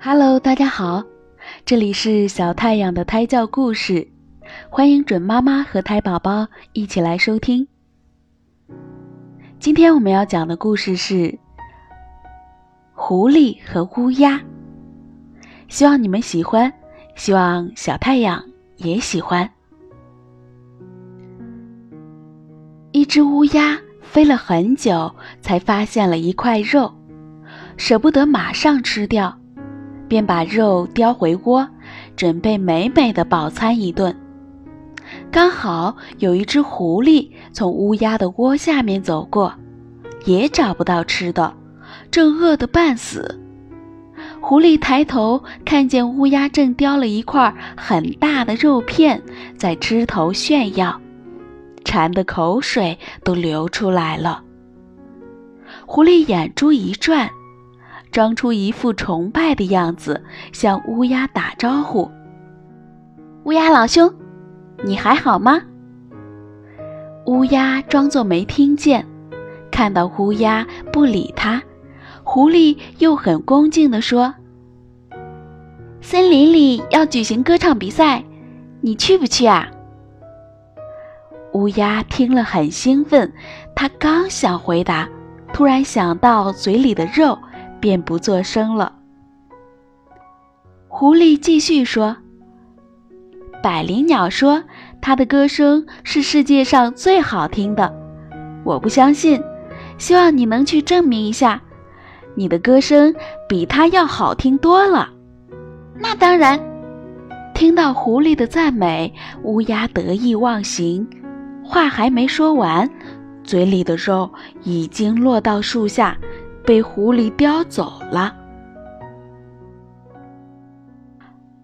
Hello，大家好，这里是小太阳的胎教故事，欢迎准妈妈和胎宝宝一起来收听。今天我们要讲的故事是狐狸和乌鸦，希望你们喜欢，希望小太阳也喜欢。一只乌鸦飞了很久，才发现了一块肉，舍不得马上吃掉。便把肉叼回窝，准备美美的饱餐一顿。刚好有一只狐狸从乌鸦的窝下面走过，也找不到吃的，正饿得半死。狐狸抬头看见乌鸦正叼了一块很大的肉片在枝头炫耀，馋得口水都流出来了。狐狸眼珠一转。装出一副崇拜的样子，向乌鸦打招呼：“乌鸦老兄，你还好吗？”乌鸦装作没听见，看到乌鸦不理他，狐狸又很恭敬地说：“森林里要举行歌唱比赛，你去不去啊？”乌鸦听了很兴奋，他刚想回答，突然想到嘴里的肉。便不作声了。狐狸继续说：“百灵鸟说，它的歌声是世界上最好听的。我不相信，希望你能去证明一下，你的歌声比它要好听多了。”那当然。听到狐狸的赞美，乌鸦得意忘形，话还没说完，嘴里的肉已经落到树下。被狐狸叼走了。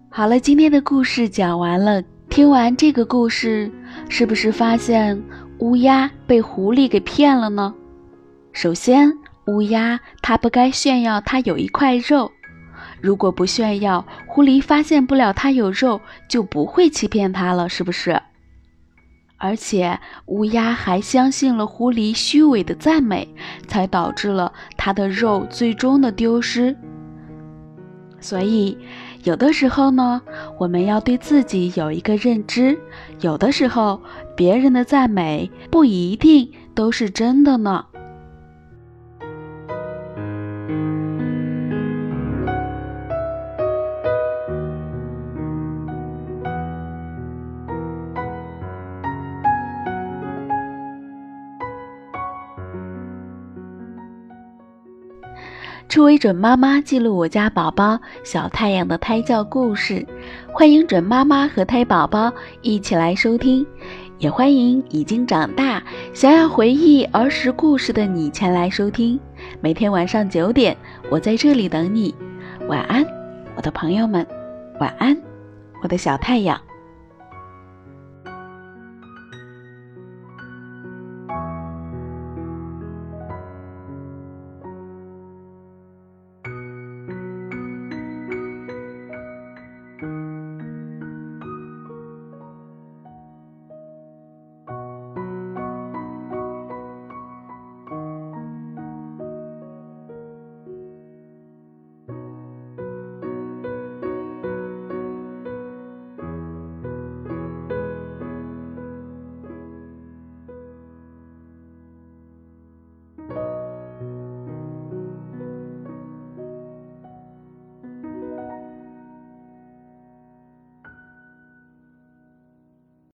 好了，今天的故事讲完了。听完这个故事，是不是发现乌鸦被狐狸给骗了呢？首先，乌鸦它不该炫耀它有一块肉，如果不炫耀，狐狸发现不了它有肉，就不会欺骗它了，是不是？而且乌鸦还相信了狐狸虚伪的赞美，才导致了它的肉最终的丢失。所以，有的时候呢，我们要对自己有一个认知：有的时候，别人的赞美不一定都是真的呢。初为准妈妈记录我家宝宝小太阳的胎教故事，欢迎准妈妈和胎宝宝一起来收听，也欢迎已经长大想要回忆儿时故事的你前来收听。每天晚上九点，我在这里等你。晚安，我的朋友们，晚安，我的小太阳。